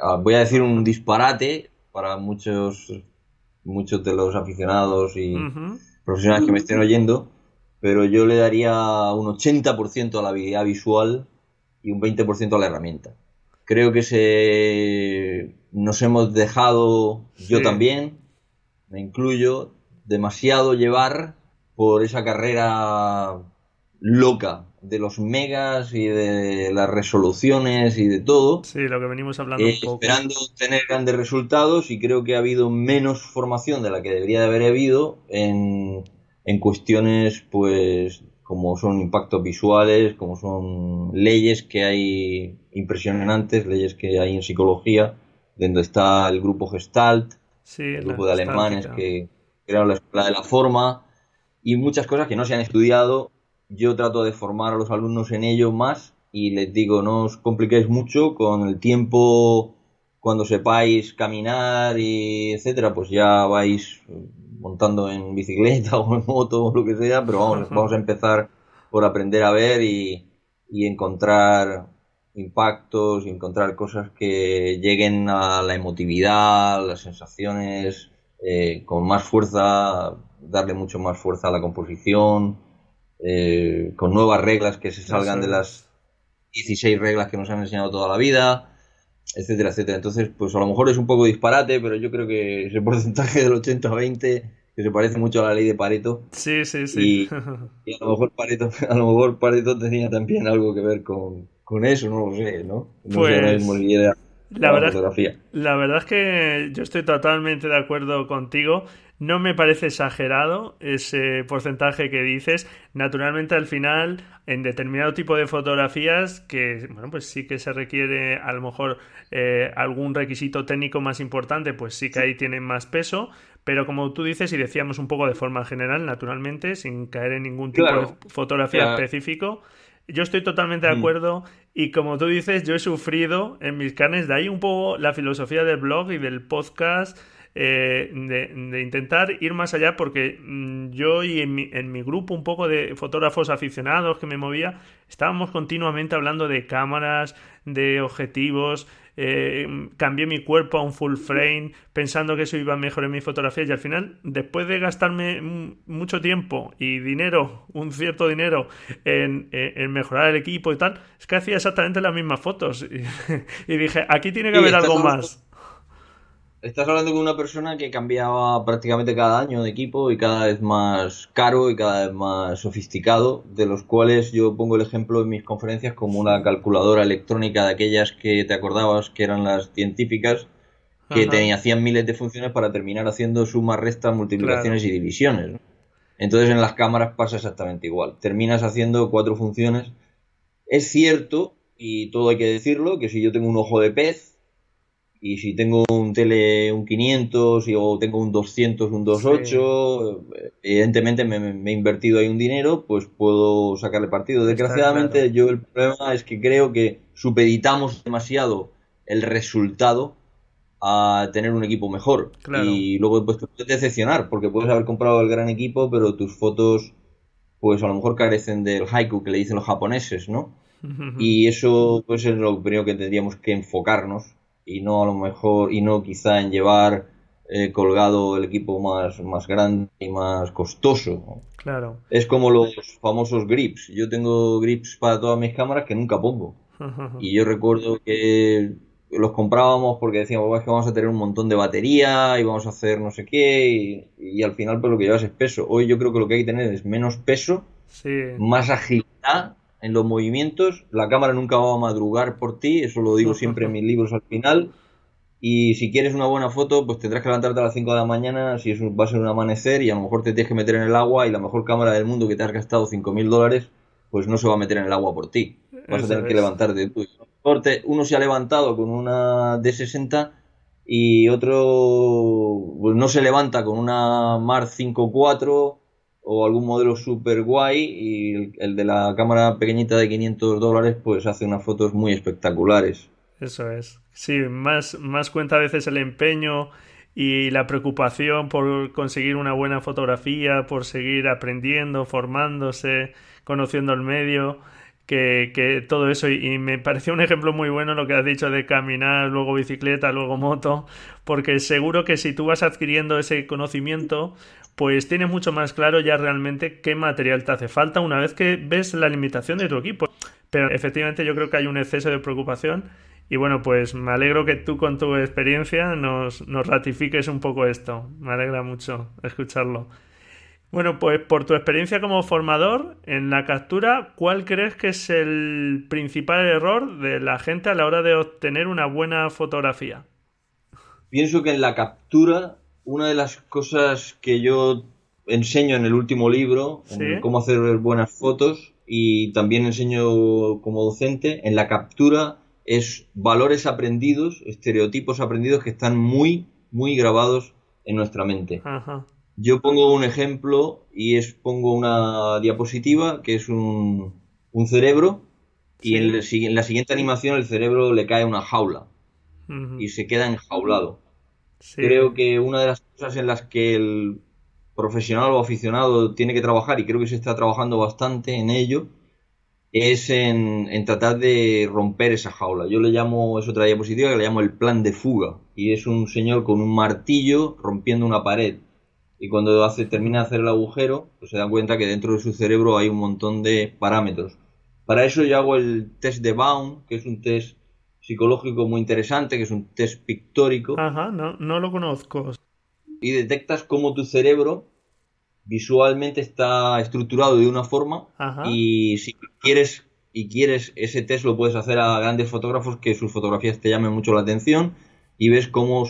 Speaker 2: ah, voy a decir un disparate, para muchos, muchos de los aficionados y profesionales que me estén oyendo, pero yo le daría un 80% a la habilidad visual y un 20% a la herramienta. Creo que se nos hemos dejado, yo también, me incluyo, demasiado llevar por esa carrera loca de los megas y de las resoluciones y de todo.
Speaker 1: Sí, lo que venimos hablando
Speaker 2: un poco. Esperando tener grandes resultados y creo que ha habido menos formación de la que debería de haber habido en, en cuestiones pues como son impactos visuales, como son leyes que hay impresionantes, leyes que hay en psicología, donde está el grupo Gestalt, el grupo de alemanes que crearon la escuela de la forma y muchas cosas que no se han estudiado. Yo trato de formar a los alumnos en ello más y les digo, no os compliquéis mucho con el tiempo, cuando sepáis caminar y etcétera, pues ya vais montando en bicicleta o en moto o lo que sea, pero vamos, vamos a empezar por aprender a ver y, encontrar impactos y encontrar cosas que lleguen a la emotividad, las sensaciones, eh, con más fuerza, darle mucho más fuerza a la composición, eh, con nuevas reglas que se salgan de las 16 reglas que nos han enseñado toda la vida, etcétera, etcétera. Entonces, pues a lo mejor es un poco disparate, pero yo creo que ese porcentaje del 80-20 que se parece mucho a la ley de Pareto.
Speaker 1: Sí, sí, sí.
Speaker 2: Y, a lo mejor Pareto, a lo mejor Pareto tenía también algo que ver con, eso, no lo sé, ¿no? No
Speaker 1: pues... La verdad, la verdad es que yo estoy totalmente de acuerdo contigo. No me parece exagerado ese porcentaje que dices. Naturalmente, al final, en determinado tipo de fotografías, que bueno, pues sí que se requiere a lo mejor eh, algún requisito técnico más importante, pues sí que ahí tienen más peso. Pero como tú dices, y decíamos un poco de forma general, naturalmente, sin caer en ningún tipo de fotografía específico, yo estoy totalmente de mm. acuerdo. Y como tú dices, yo he sufrido en mis carnes, de ahí un poco la filosofía del blog y del podcast eh, de, intentar ir más allá porque mm, yo y en mi, en mi, grupo un poco de fotógrafos aficionados que me movía, estábamos continuamente hablando de cámaras, de objetivos, eh, cambié mi cuerpo a un full frame pensando que eso iba mejor en mi fotografía y al final, después de gastarme mucho tiempo y dinero, un cierto dinero en, en mejorar el equipo y tal, es que hacía exactamente las mismas fotos y, dije, aquí tiene que haber algo más.
Speaker 2: Estás hablando con una persona que cambiaba prácticamente cada año de equipo y cada vez más caro y cada vez más sofisticado, de los cuales yo pongo el ejemplo en mis conferencias como una calculadora electrónica de aquellas que te acordabas que eran las científicas, que te hacían miles de funciones para terminar haciendo sumas, restas, multiplicaciones y divisiones. Entonces en las cámaras pasa exactamente igual. Terminas haciendo cuatro funciones. Es cierto, y todo hay que decirlo, que si yo tengo un ojo de pez, y si tengo un tele, un 500 y, o tengo un 200, un 28, evidentemente me, he invertido ahí un dinero, pues puedo sacarle partido. Desgraciadamente yo el problema es que creo que supeditamos demasiado el resultado a tener un equipo mejor. Y luego pues, te puedes decepcionar porque puedes haber comprado el gran equipo, pero tus fotos pues a lo mejor carecen del haiku que le dicen los japoneses, ¿no? y eso pues es lo primero que tendríamos que enfocarnos y no a lo mejor, y no quizá en llevar eh, colgado el equipo más, más grande y más costoso.
Speaker 1: Claro.
Speaker 2: Es como los famosos grips. Yo tengo grips para todas mis cámaras que nunca pongo. y yo recuerdo que los comprábamos porque decíamos, que vamos a tener un montón de batería y vamos a hacer no sé qué y, al final pues lo que llevas es peso. Hoy yo creo que lo que hay que tener es menos peso, más agilidad en los movimientos. La cámara nunca va a madrugar por ti, eso lo digo siempre en mis libros al final. Y si quieres una buena foto, pues tendrás que levantarte a las 5 de la mañana si eso va a ser un amanecer y a lo mejor te tienes que meter en el agua y la mejor cámara del mundo que te has gastado 5.000 dólares, pues no se va a meter en el agua por ti. Vas a tener que levantarte tú. Uno se ha levantado con una D60 y otro pues no se levanta con una Mar 5.4 o algún modelo super guay y el, de la cámara pequeñita de 500 dólares pues hace unas fotos muy espectaculares.
Speaker 1: Eso es. Sí, más, más cuenta a veces el empeño y la preocupación por conseguir una buena fotografía, por seguir aprendiendo, formándose, conociendo el medio, que, todo eso. Y, me pareció un ejemplo muy bueno lo que has dicho de caminar, luego bicicleta, luego moto, porque seguro que si tú vas adquiriendo ese conocimiento, pues tienes mucho más claro ya realmente qué material te hace falta una vez que ves la limitación de tu equipo. Pero efectivamente yo creo que hay un exceso de preocupación y bueno, pues me alegro que tú con tu experiencia nos, nos ratifiques un poco esto. Me alegra mucho escucharlo. Bueno, pues por tu experiencia como formador en la captura, ¿cuál crees que es el principal error de la gente a la hora de obtener una buena fotografía?
Speaker 2: Pienso que en la captura, una de las cosas que yo enseño en el último libro, cómo hacer buenas fotos, y también enseño como docente, en la captura es valores aprendidos, estereotipos aprendidos que están muy, muy grabados en nuestra mente. Ajá. Yo pongo un ejemplo y es pongo una diapositiva que es un, cerebro y en, la siguiente animación el cerebro le cae una jaula y se queda enjaulado. Creo que una de las cosas en las que el profesional o aficionado tiene que trabajar, y creo que se está trabajando bastante en ello, es en, en, tratar de romper esa jaula. Yo le llamo, es otra diapositiva que le llamo el plan de fuga, y es un señor con un martillo rompiendo una pared y cuando hace, termina de hacer el agujero, pues se dan cuenta que dentro de su cerebro hay un montón de parámetros. Para eso yo hago el test de Baum, que es un test psicológico muy interesante, que es un test pictórico.
Speaker 1: Ajá, no, no lo conozco.
Speaker 2: Y detectas cómo tu cerebro visualmente está estructurado de una forma y si quieres y quieres ese test lo puedes hacer a grandes fotógrafos que sus fotografías te llamen mucho la atención y ves cómo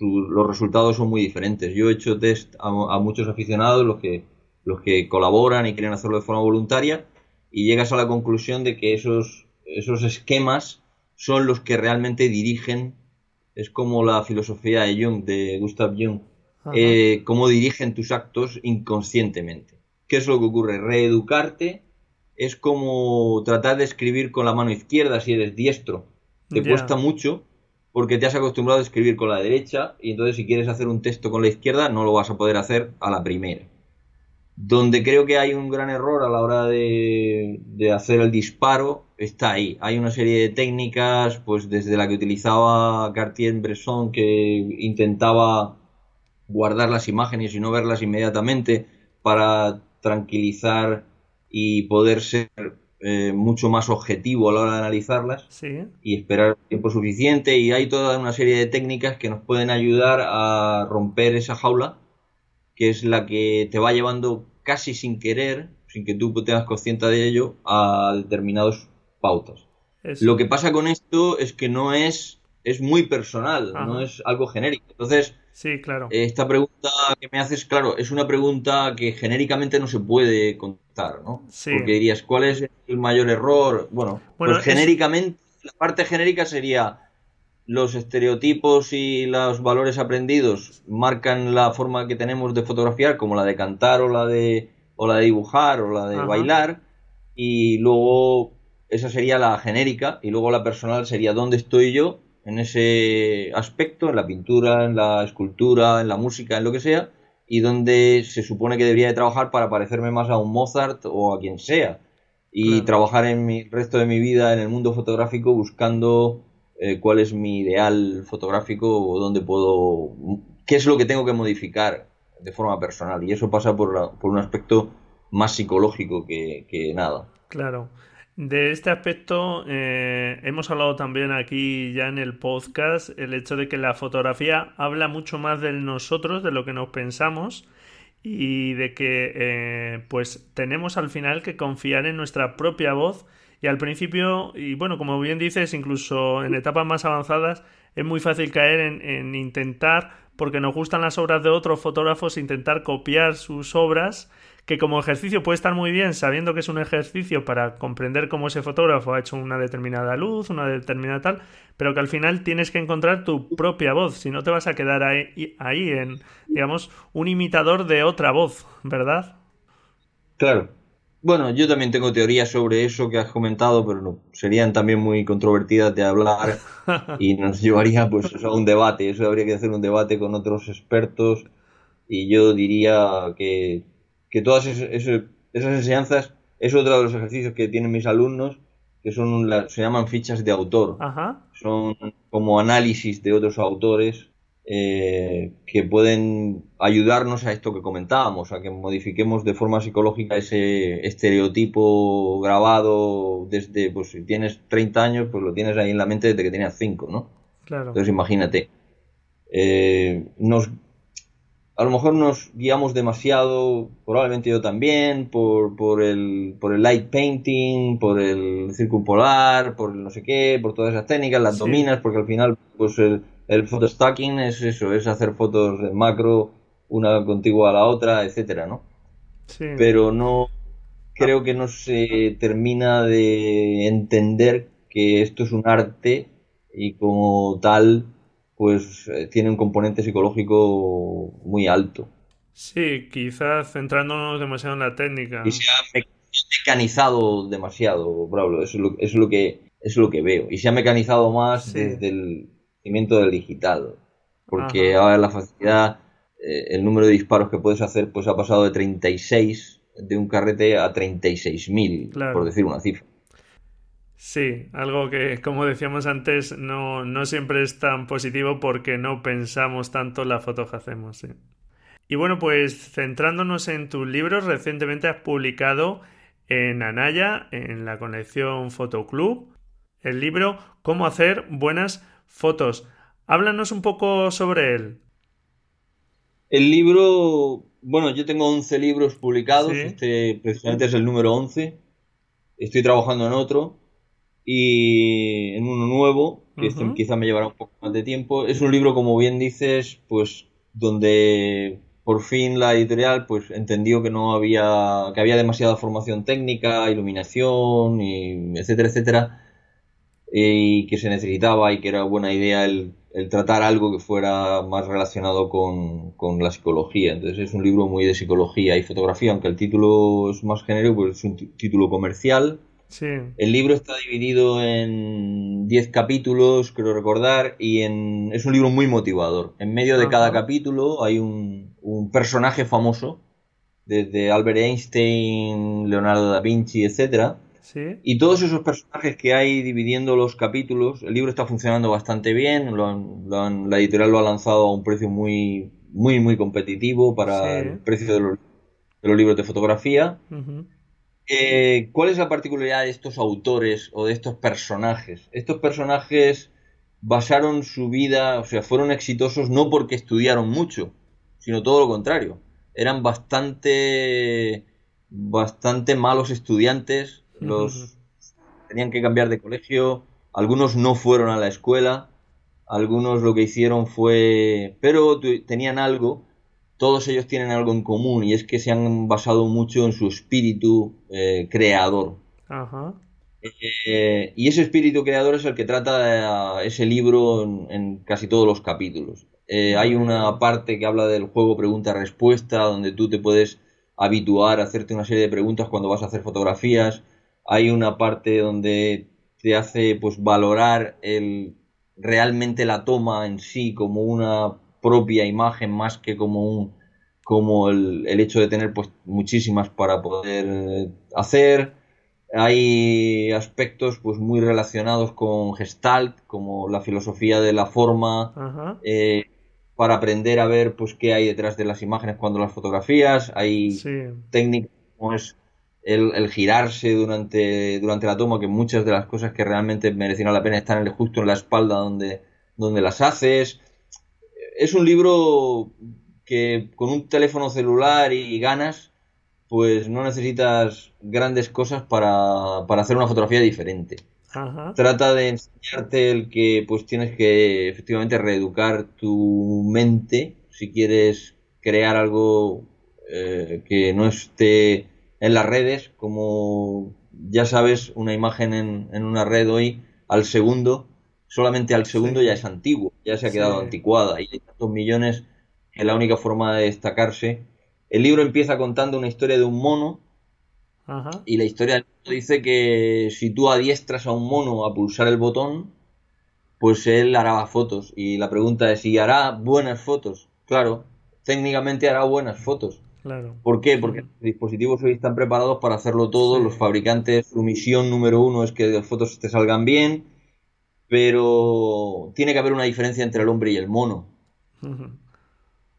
Speaker 2: los resultados son muy diferentes. Yo he hecho test a, muchos aficionados, los que, los que colaboran y quieren hacerlo de forma voluntaria, y llegas a la conclusión de que esos, esos esquemas son los que realmente dirigen, es como la filosofía de Jung, de Gustav Jung, eh, cómo dirigen tus actos inconscientemente. ¿Qué es lo que ocurre? Reeducarte es como tratar de escribir con la mano izquierda si eres diestro. Te cuesta mucho porque te has acostumbrado a escribir con la derecha y entonces si quieres hacer un texto con la izquierda no lo vas a poder hacer a la primera. Donde creo que hay un gran error a la hora de, hacer el disparo está ahí. Hay una serie de técnicas, pues desde la que utilizaba Cartier-Bresson que intentaba guardar las imágenes y no verlas inmediatamente para tranquilizar y poder ser eh, mucho más objetivo a la hora de analizarlas y esperar tiempo suficiente y hay toda una serie de técnicas que nos pueden ayudar a romper esa jaula que es la que te va llevando casi sin querer, sin que tú tengas consciente de ello, a determinadas pautas. Lo que pasa con esto es que no es, es muy personal, no es algo genérico. Entonces,
Speaker 1: Sí, claro.
Speaker 2: Esta pregunta que me haces, claro, es una pregunta que genéricamente no se puede contar, ¿no? Sí. Porque dirías, ¿cuál es el mayor error? Bueno, pues genéricamente, la parte genérica sería los estereotipos y los valores aprendidos marcan la forma que tenemos de fotografiar, como la de cantar o la de, o la de dibujar o la de bailar, y luego esa sería la genérica, y luego la personal sería dónde estoy yo en ese aspecto, en la pintura, en la escultura, en la música, en lo que sea, y donde se supone que debería de trabajar para parecerme más a un Mozart o a quien sea. Y trabajar en el resto de mi vida en el mundo fotográfico buscando eh, cuál es mi ideal fotográfico o dónde puedo... qué es lo que tengo que modificar de forma personal. Y eso pasa por, por un aspecto más psicológico que, que nada.
Speaker 1: Claro. De este aspecto eh, hemos hablado también aquí ya en el podcast el hecho de que la fotografía habla mucho más de nosotros, de lo que nos pensamos y de que eh, pues tenemos al final que confiar en nuestra propia voz. Y al principio y bueno como bien dices incluso en etapas más avanzadas es muy fácil caer en, en intentar porque nos gustan las obras de otros fotógrafos intentar copiar sus obras que como ejercicio puede estar muy bien sabiendo que es un ejercicio para comprender cómo ese fotógrafo ha hecho una determinada luz, una determinada tal, pero que al final tienes que encontrar tu propia voz, si no te vas a quedar ahí, ahí en, digamos, un imitador de otra voz, ¿verdad?
Speaker 2: Claro. Bueno, yo también tengo teorías sobre eso que has comentado, pero no, serían también muy controvertidas de hablar y nos llevaría pues a un debate. Eso habría que hacer un debate con otros expertos y yo diría que que todas esas enseñanzas es otro de los ejercicios que tienen mis alumnos, que son se llaman fichas de autor. Son como análisis de otros autores eh, que pueden ayudarnos a esto que comentábamos, a que modifiquemos de forma psicológica ese estereotipo grabado desde, pues si tienes 30 años, pues lo tienes ahí en la mente desde que tenías 5, ¿no? Claro. Entonces imagínate. Eh, nos a lo mejor nos guiamos demasiado, probablemente yo también, por, por, el, por el light painting, por el circumpolar, por el no sé qué, por todas esas técnicas, las dominas, porque al final, pues el, el stacking es eso, es hacer fotos de macro, una contigua a la otra, etcétera, ¿no? Sí. Pero no, creo que no se termina de entender que esto es un arte y como tal pues eh, tiene un componente psicológico muy alto.
Speaker 1: Sí, quizás centrándonos demasiado en la técnica.
Speaker 2: Y se ha mecanizado demasiado, Pablo, eso es lo, es lo que es lo que veo. Y se ha mecanizado más desde el cimiento del digital. Porque ahora la facilidad, eh, el número de disparos que puedes hacer, pues ha pasado de 36 de un carrete a 36.000, por decir una cifra.
Speaker 1: Sí, algo que, como decíamos antes, no, no siempre es tan positivo porque no pensamos tanto la foto que hacemos. Y bueno, pues centrándonos en tus libros, recientemente has publicado en Anaya, en la colección Fotoclub, el libro Cómo hacer buenas fotos. Háblanos un poco sobre él.
Speaker 2: El libro, bueno, yo tengo 11 libros publicados, este precisamente es el número 11. Estoy trabajando en otro y en uno nuevo, que este quizá me llevará un poco más de tiempo. Es un libro, como bien dices, pues donde por fin la editorial pues entendió que no había que había demasiada formación técnica, iluminación y etcétera, etcétera y que se necesitaba y que era buena idea el, tratar algo que fuera más relacionado con, con, la psicología. Entonces es un libro muy de psicología y fotografía, aunque el título es más genérico, pues es un título comercial el libro está dividido en 10 capítulos, creo recordar, y en... es un libro muy motivador. En medio de cada capítulo hay un, personaje famoso, desde Albert Einstein, Leonardo da Vinci, etcétera. Y todos esos personajes que hay dividiendo los capítulos, el libro está funcionando bastante bien, la editorial lo ha lanzado a un precio muy, muy, muy competitivo para el precio de los, libros de fotografía. Eh, ¿Cuál es la particularidad de estos autores o de estos personajes? Estos personajes basaron su vida, o sea, fueron exitosos no porque estudiaron mucho, sino todo lo contrario. Eran bastante, bastante malos estudiantes, los tenían que cambiar de colegio, algunos no fueron a la escuela, algunos lo que hicieron fue, pero tenían algo todos ellos tienen algo en común y es que se han basado mucho en su espíritu eh, creador. Eh, y ese espíritu creador es el que trata ese libro en, casi todos los capítulos. Eh, hay una parte que habla del juego pregunta-respuesta, donde tú te puedes habituar a hacerte una serie de preguntas cuando vas a hacer fotografías. Hay una parte donde te hace pues valorar el realmente la toma en sí como una propia imagen más que como un como el, el hecho de tener pues muchísimas para poder hacer. Hay aspectos pues muy relacionados con Gestalt como la filosofía de la forma eh, para aprender a ver pues qué hay detrás de las imágenes cuando las fotografías. Hay técnicas como es el, girarse durante, durante la toma que muchas de las cosas que realmente merecieron la pena están justo en la espalda donde, donde las haces es un libro que con un teléfono celular y ganas, pues no necesitas grandes cosas para, hacer una fotografía diferente. Trata de enseñarte el que pues tienes que efectivamente reeducar tu mente si quieres crear algo eh, que no esté en las redes, como ya sabes, una imagen en, en una red hoy al segundo solamente al segundo ya es antiguo, ya se ha quedado anticuada y hay tantos millones que la única forma de destacarse. El libro empieza contando una historia de un mono y la historia dice que si tú adiestras a un mono a pulsar el botón, pues él hará fotos. Y la pregunta es si hará buenas fotos. Claro, técnicamente hará buenas fotos.
Speaker 1: Claro.
Speaker 2: ¿Por qué? Porque los dispositivos hoy están preparados para hacerlo todo. Los fabricantes, su misión número uno es que las fotos te salgan bien, pero tiene que haber una diferencia entre el hombre y el mono.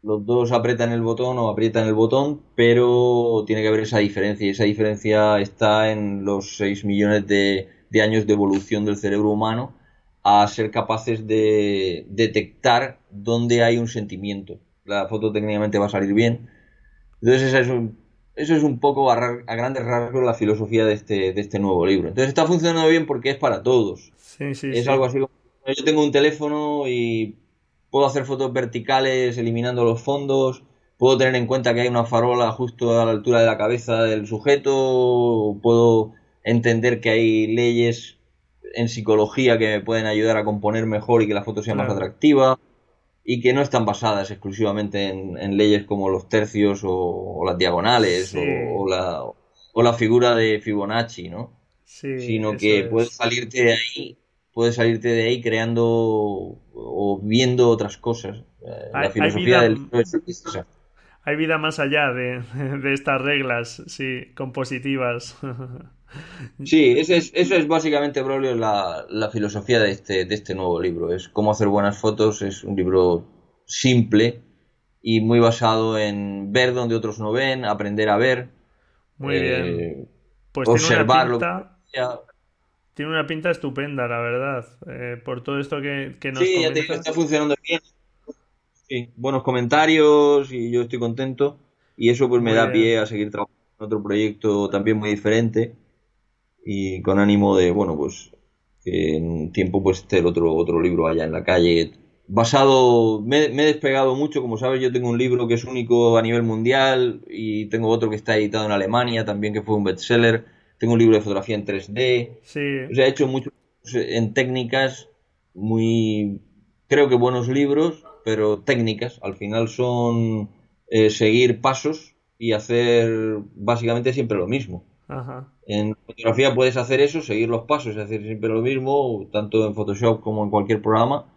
Speaker 2: Los dos apretan el botón o aprietan el botón, pero tiene que haber esa diferencia. Y esa diferencia está en los 6 millones de, de años de evolución del cerebro humano a ser capaces de detectar dónde hay un sentimiento. La foto técnicamente va a salir bien. Entonces eso es un, eso es un poco a, grandes rasgos la filosofía de este, de este nuevo libro. Entonces está funcionando bien porque es para todos. es algo así como yo tengo un teléfono y puedo hacer fotos verticales eliminando los fondos, puedo tener en cuenta que hay una farola justo a la altura de la cabeza del sujeto, puedo entender que hay leyes en psicología que me pueden ayudar a componer mejor y que la foto sea más atractiva y que no están basadas exclusivamente en, leyes como los tercios o, las diagonales o, la, o la figura de Fibonacci, ¿no? sino que puedes salirte de ahí puedes salirte de ahí creando o viendo otras cosas. Eh, la filosofía del
Speaker 1: Hay vida más allá de, de estas reglas, sí, compositivas.
Speaker 2: Sí, eso es, básicamente, Braulio, la, la, filosofía de este, de este nuevo libro. Es cómo hacer buenas fotos, es un libro simple y muy basado en ver donde otros no ven, aprender a ver.
Speaker 1: Muy bien. Eh, pues observar lo que... Tiene una pinta estupenda, la verdad, eh, por todo esto que, que nos
Speaker 2: Sí, ya te está funcionando bien. Sí, buenos comentarios y yo estoy contento. Y eso pues me da pie a seguir trabajando en otro proyecto también muy diferente y con ánimo de, bueno, pues en un tiempo pues esté el otro, otro libro allá en la calle. Basado, me, me, he despegado mucho, como sabes, yo tengo un libro que es único a nivel mundial y tengo otro que está editado en Alemania también que fue un bestseller. Tengo un libro de fotografía en 3D.
Speaker 1: Sí.
Speaker 2: O sea, he hecho mucho en técnicas muy, creo que buenos libros, pero técnicas. Al final son eh, seguir pasos y hacer básicamente siempre lo mismo. En fotografía puedes hacer eso, seguir los pasos, es decir, siempre lo mismo, tanto en Photoshop como en cualquier programa,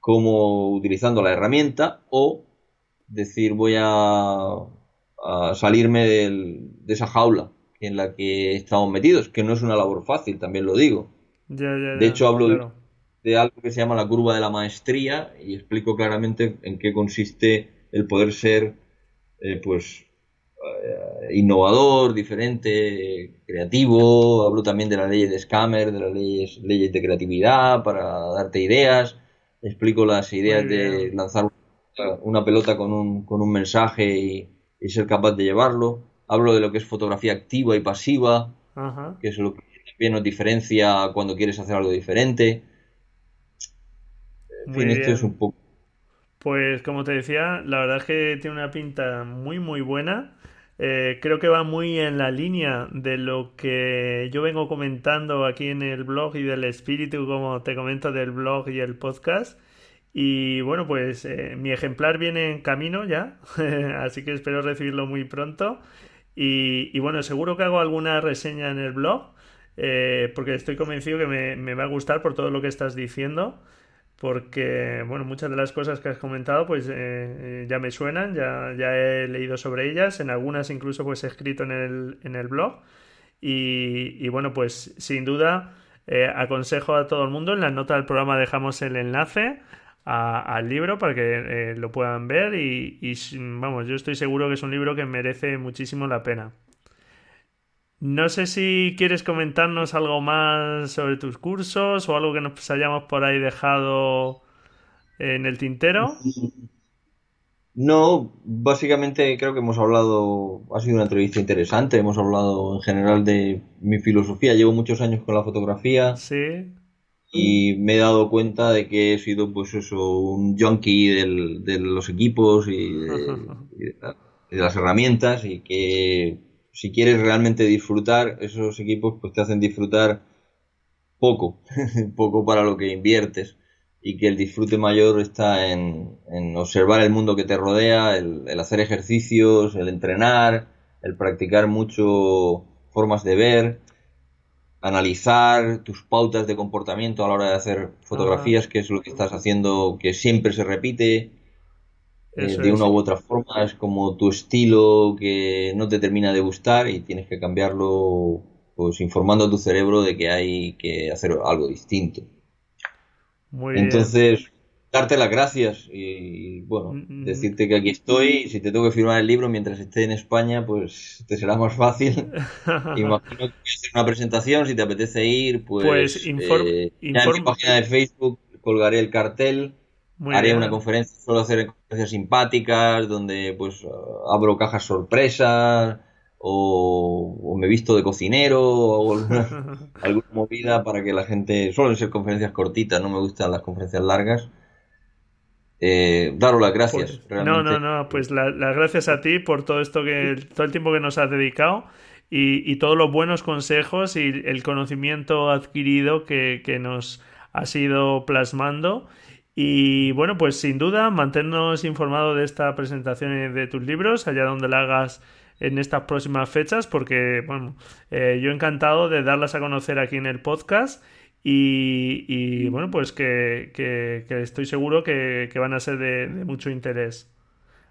Speaker 2: como utilizando la herramienta o decir voy a, salirme de esa jaula en la que estamos metidos, que no es una labor fácil, también lo digo.
Speaker 1: de
Speaker 2: hecho, hablo de, algo que se llama la curva de la maestría y explico claramente en qué consiste el poder ser eh, pues innovador, diferente, creativo. Hablo también de la ley de Scammer, de las leyes, leyes de creatividad para darte ideas. Explico las ideas de lanzar una pelota con un, con un mensaje y, ser capaz de llevarlo. Hablo de lo que es fotografía activa y pasiva, que es lo que también nos diferencia cuando quieres hacer algo diferente. En fin, esto es un poco.
Speaker 1: Pues como te decía, la verdad es que tiene una pinta muy muy buena. Eh, creo que va muy en la línea de lo que yo vengo comentando aquí en el blog y del espíritu, como te comento, del blog y el podcast. Y bueno, pues eh, mi ejemplar viene en camino ya, así que espero recibirlo muy pronto. Y, bueno, seguro que hago alguna reseña en el blog, eh, porque estoy convencido que me, me va a gustar por todo lo que estás diciendo porque bueno, muchas de las cosas que has comentado pues eh, eh, ya me suenan, ya, ya he leído sobre ellas, en algunas incluso pues he escrito en el, en el blog y, bueno, pues sin duda eh, aconsejo a todo el mundo, en la nota del programa dejamos el enlace al libro para que lo puedan ver y, y vamos, yo estoy seguro que es un libro que merece muchísimo la pena. No sé si quieres comentarnos algo más sobre tus cursos o algo que nos hayamos por ahí dejado en el tintero.
Speaker 2: No, básicamente creo que hemos hablado, ha sido una entrevista interesante, hemos hablado en general de mi filosofía, llevo muchos años con la fotografía.
Speaker 1: Sí.
Speaker 2: Y me he dado cuenta de que he sido pues eso, un junkie de los equipos y de las herramientas y que si quieres realmente disfrutar, esos equipos pues te hacen disfrutar poco, poco para lo que inviertes. Y que el disfrute mayor está en, observar el mundo que te rodea, el, hacer ejercicios, el entrenar, el practicar mucho formas de ver, analizar tus pautas de comportamiento a la hora de hacer fotografías, que es lo que estás haciendo que siempre se repite, eh, de una u otra forma, es como tu estilo que no te termina de gustar y tienes que cambiarlo pues informando a tu cerebro de que hay que hacer algo distinto. Muy Entonces, darte las gracias y, bueno, mm, mm. decirte que aquí estoy. Y si te tengo que firmar el libro mientras esté en España, pues te será más fácil. Imagino que voy a hacer una presentación, si te apetece ir, pues, pues eh, en mi página de Facebook colgaré el cartel. Haré una conferencia, suelo hacer conferencias simpáticas donde pues abro cajas sorpresas o, me visto de cocinero o alguna, movida para que la gente... Suelen ser conferencias cortitas, no me gustan las conferencias largas. Eh, daros las gracias.
Speaker 1: Pues, no, no, no, pues las gracias a ti por todo esto que todo el tiempo que nos has dedicado y, y todos los buenos consejos y el conocimiento adquirido que, que nos has ido plasmando. Y bueno, pues sin duda, manténnos informados de esta presentación de tus libros, allá donde la hagas en estas próximas fechas, porque bueno, eh, yo encantado de darlas a conocer aquí en el podcast. Y, bueno, pues que, estoy seguro que, van a ser de, mucho interés.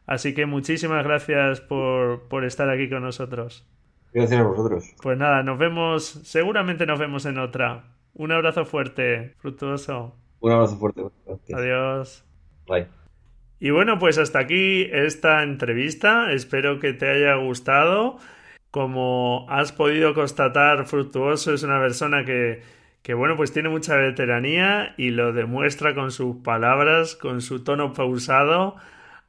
Speaker 1: Así que muchísimas gracias por, por estar aquí con nosotros.
Speaker 2: Gracias a vosotros.
Speaker 1: Pues nada, nos vemos, seguramente nos vemos en otra. Un abrazo fuerte, fructuoso.
Speaker 2: Un abrazo fuerte.
Speaker 1: Adiós.
Speaker 2: Bye.
Speaker 1: Y bueno, pues hasta aquí esta entrevista. Espero que te haya gustado. Como has podido constatar, Fructuoso es una persona que, que, bueno, pues tiene mucha veteranía y lo demuestra con sus palabras, con su tono pausado,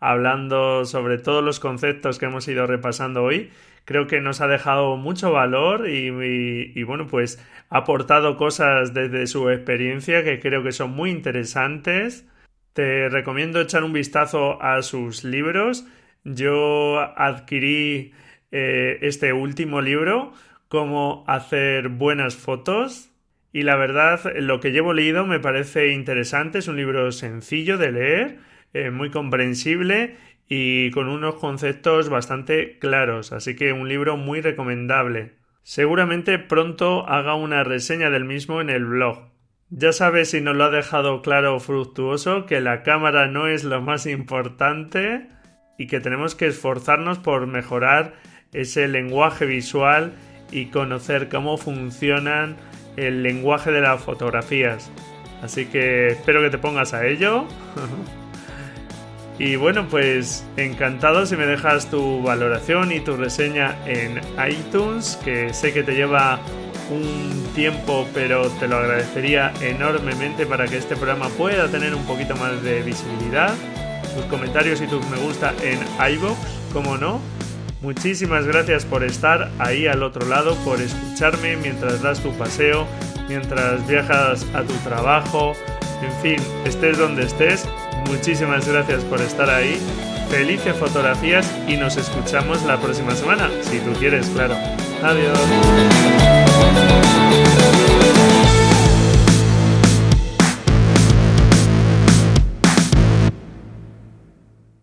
Speaker 1: hablando sobre todos los conceptos que hemos ido repasando hoy. Creo que nos ha dejado mucho valor y, bueno, pues ha aportado cosas desde su experiencia que creo que son muy interesantes. Te recomiendo echar un vistazo a sus libros. Yo adquirí eh, este último libro, Cómo hacer buenas fotos. Y la verdad, lo que llevo leído me parece interesante. Es un libro sencillo de leer, eh, muy comprensible y con unos conceptos bastante claros. Así que un libro muy recomendable. Seguramente pronto haga una reseña del mismo en el blog. Ya sabes si nos lo ha dejado claro Fructuoso que la cámara no es lo más importante y que tenemos que esforzarnos por mejorar ese lenguaje visual y conocer cómo funcionan el lenguaje de las fotografías. Así que espero que te pongas a ello. y bueno, pues encantado si me dejas tu valoración y tu reseña en iTunes, que sé que te lleva un tiempo, pero te lo agradecería enormemente para que este programa pueda tener un poquito más de visibilidad. Tus comentarios y tus me gusta en iVoox, como no. Muchísimas gracias por estar ahí al otro lado, por escucharme mientras das tu paseo, mientras viajas a tu trabajo, en fin, estés donde estés. Muchísimas gracias por estar ahí. Felices fotografías y nos escuchamos la próxima semana, si tú quieres, claro. Adiós.